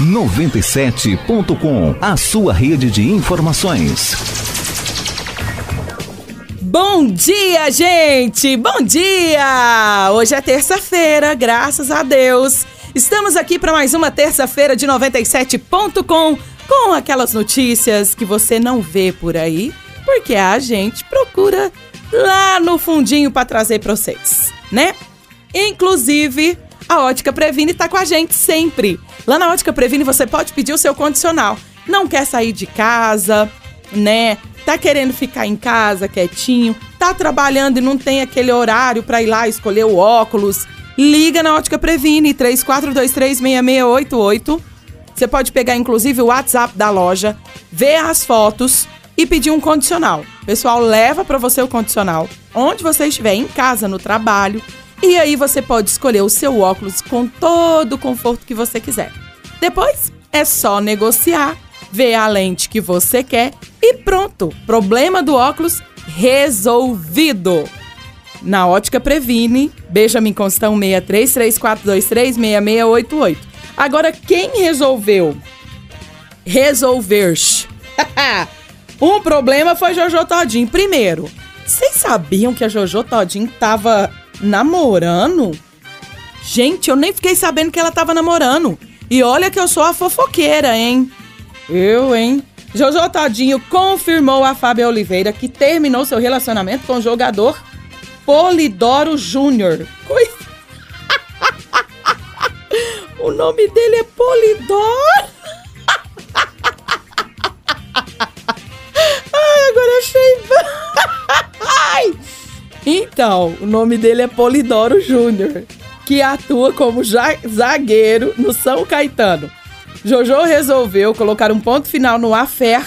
97.com, a sua rede de informações. Bom dia, gente! Bom dia! Hoje é terça-feira, graças a Deus. Estamos aqui para mais uma terça-feira de 97.com com aquelas notícias que você não vê por aí, porque a gente procura lá no fundinho para trazer para vocês, né? Inclusive, a Ótica Previne está com a gente sempre. Lá na Ótica Previne você pode pedir o seu condicional. Não quer sair de casa, né? Tá querendo ficar em casa quietinho, tá trabalhando e não tem aquele horário para ir lá escolher o óculos. Liga na Ótica Previne 34236688. Você pode pegar inclusive o WhatsApp da loja, ver as fotos e pedir um condicional. O pessoal leva para você o condicional onde você estiver, em casa, no trabalho e aí você pode escolher o seu óculos com todo o conforto que você quiser. Depois é só negociar, ver a lente que você quer e pronto. Problema do óculos resolvido. Na Ótica Previne, Benjamin Constão 6334236688. Agora quem resolveu resolver um problema foi Jojo Todinho. Primeiro, vocês sabiam que a Jojo Todinho tava namorando? Gente, eu nem fiquei sabendo que ela tava namorando. E olha que eu sou a fofoqueira, hein? Eu, hein? Jojo Todinho confirmou a Fábio Oliveira que terminou seu relacionamento com o jogador Polidoro Júnior. Coi... o nome dele é Polidoro. Então, o nome dele é Polidoro Júnior, que atua como zagueiro no São Caetano. Jojo resolveu colocar um ponto final no affair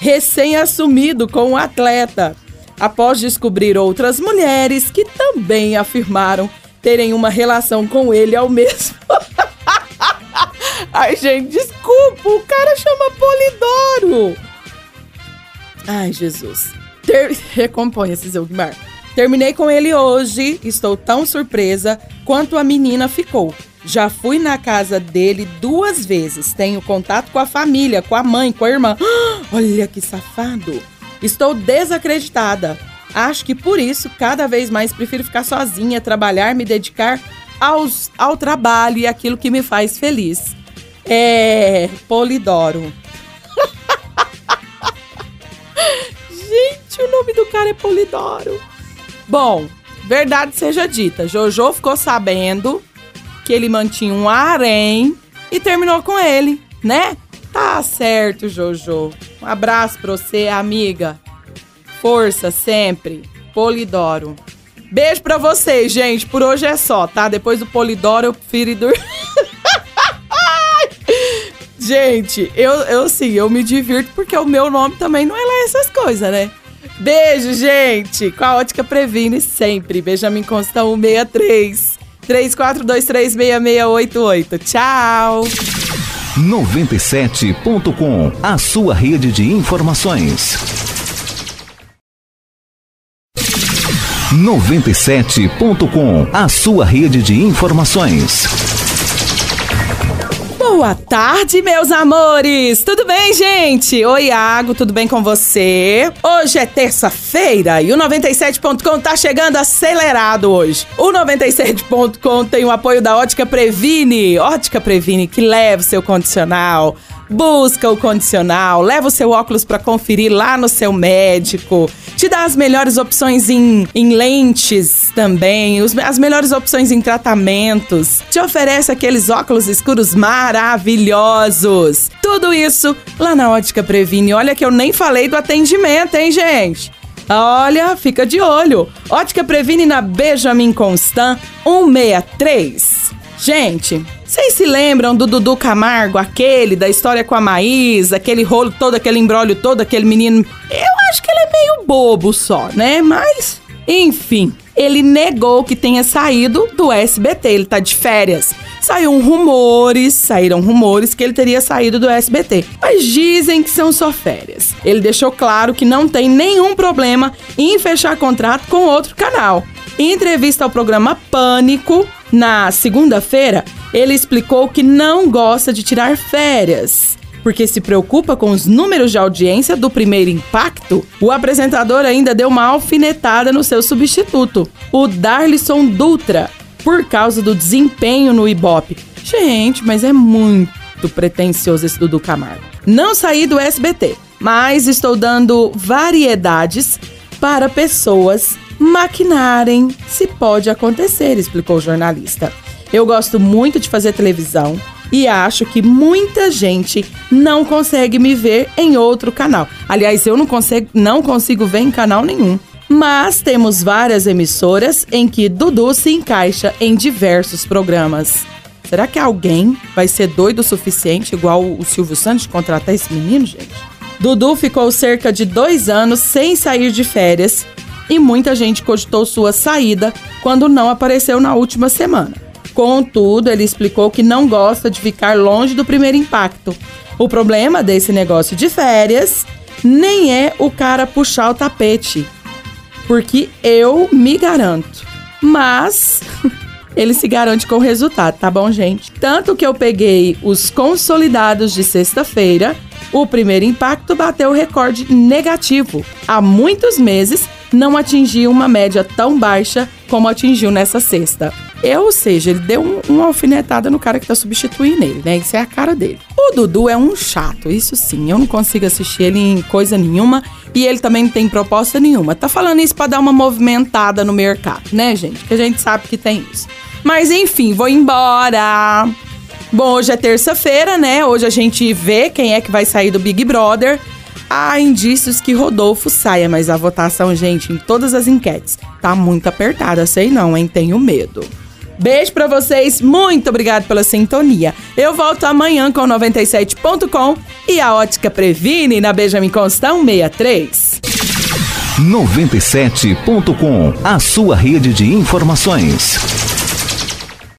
recém-assumido com o atleta, após descobrir outras mulheres que também afirmaram terem uma relação com ele ao mesmo. Ai, gente, desculpa, o cara chama Polidoro. Ai, Jesus. Ter... Recomponha-se, Zilgmar. Terminei com ele hoje, estou tão surpresa quanto a menina ficou. Já fui na casa dele duas vezes. Tenho contato com a família, com a mãe, com a irmã. Olha que safado! Estou desacreditada. Acho que por isso, cada vez mais prefiro ficar sozinha, trabalhar, me dedicar aos, ao trabalho e aquilo que me faz feliz. É. Polidoro. Gente, o nome do cara é Polidoro. Bom, verdade seja dita, Jojo ficou sabendo que ele mantinha um harém e terminou com ele, né? Tá certo, Jojo. Um abraço pra você, amiga. Força sempre. Polidoro. Beijo pra vocês, gente. Por hoje é só, tá? Depois do Polidoro eu prefiro ir dormir. gente, eu, eu sim, eu me divirto porque o meu nome também não é lá essas coisas, né? Beijo, gente! Com a Ótica Previne sempre. Benjamin Constão 163 34236688. Tchau! 97.com, a sua rede de informações. 97.com, a sua rede de informações. Boa tarde, meus amores! Tudo bem, gente? Oi, Iago, tudo bem com você? Hoje é terça-feira e o 97.com tá chegando acelerado hoje. O 97.com tem o apoio da Ótica Previne. Ótica Previne que leva o seu condicional Busca o condicional, leva o seu óculos para conferir lá no seu médico. Te dá as melhores opções em, em lentes também, os, as melhores opções em tratamentos. Te oferece aqueles óculos escuros maravilhosos. Tudo isso lá na Ótica Previne. Olha que eu nem falei do atendimento, hein, gente? Olha, fica de olho. Ótica Previne na Benjamin Constant 163. Gente, vocês se lembram do Dudu Camargo, aquele da história com a Maísa, aquele rolo todo, aquele embrólio todo, aquele menino? Eu acho que ele é meio bobo só, né? Mas, enfim, ele negou que tenha saído do SBT, ele tá de férias. Saiu rumores, saíram rumores que ele teria saído do SBT, mas dizem que são só férias. Ele deixou claro que não tem nenhum problema em fechar contrato com outro canal. Em entrevista ao programa Pânico, Na segunda-feira, ele explicou que não gosta de tirar férias porque se preocupa com os números de audiência do primeiro impacto, o apresentador ainda deu uma alfinetada no seu substituto, o Darlison Dutra, por causa do desempenho no Ibope. Gente, mas é muito pretensioso esse Dudu Camargo. Não saí do SBT, mas estou dando variedades para pessoas maquinarem se pode acontecer, explicou o jornalista. Eu gosto muito de fazer televisão e acho que muita gente não consegue me ver em outro canal. Aliás, eu não consigo, não consigo ver em canal nenhum. Mas temos várias emissoras em que Dudu se encaixa em diversos programas. Será que alguém vai ser doido o suficiente, igual o Silvio Santos, contratar esse menino, gente? Dudu ficou cerca de dois anos sem sair de férias e muita gente cogitou sua saída quando não apareceu na última semana. Contudo, ele explicou que não gosta de ficar longe do primeiro impacto. O problema desse negócio de férias nem é o cara puxar o tapete, porque eu me garanto. Mas ele se garante com o resultado, tá bom, gente? Tanto que eu peguei os consolidados de sexta-feira, o primeiro impacto bateu o recorde negativo. Há muitos meses não atingia uma média tão baixa como atingiu nessa sexta. Eu, ou seja, ele deu um, uma alfinetada no cara que tá substituindo ele, né? Isso é a cara dele. O Dudu é um chato, isso sim. Eu não consigo assistir ele em coisa nenhuma e ele também não tem proposta nenhuma. Tá falando isso pra dar uma movimentada no mercado, né, gente? Que a gente sabe que tem isso. Mas enfim, vou embora. Bom, hoje é terça-feira, né? Hoje a gente vê quem é que vai sair do Big Brother. Há indícios que Rodolfo saia, mas a votação, gente, em todas as enquetes, tá muito apertada, sei não, hein? Tenho medo. Beijo para vocês, muito obrigado pela sintonia. Eu volto amanhã com 97.com e a Ótica Previne na Benjamin Constão 63. 97.com, a sua rede de informações.